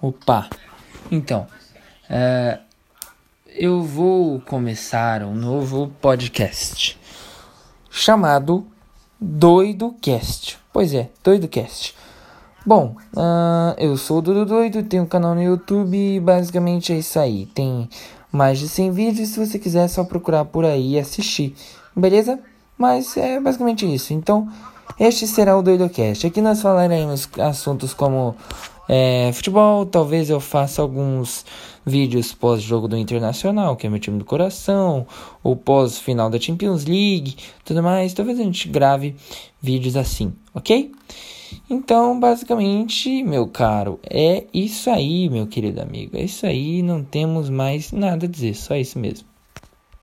Opa! Então, é, eu vou começar um novo podcast chamado Doido Cast. Pois é, Doido Cast. Bom, uh, eu sou o Dudu Doido, tenho um canal no YouTube e basicamente é isso aí. Tem mais de 100 vídeos, se você quiser é só procurar por aí e assistir, beleza? Mas é basicamente isso. Então, este será o DoidoCast. Aqui nós falaremos assuntos como é, futebol, talvez eu faça alguns vídeos pós-jogo do Internacional, que é meu time do coração, ou pós-final da Champions League, tudo mais. Talvez a gente grave vídeos assim, ok? Então, basicamente, meu caro, é isso aí, meu querido amigo. É isso aí, não temos mais nada a dizer, só isso mesmo.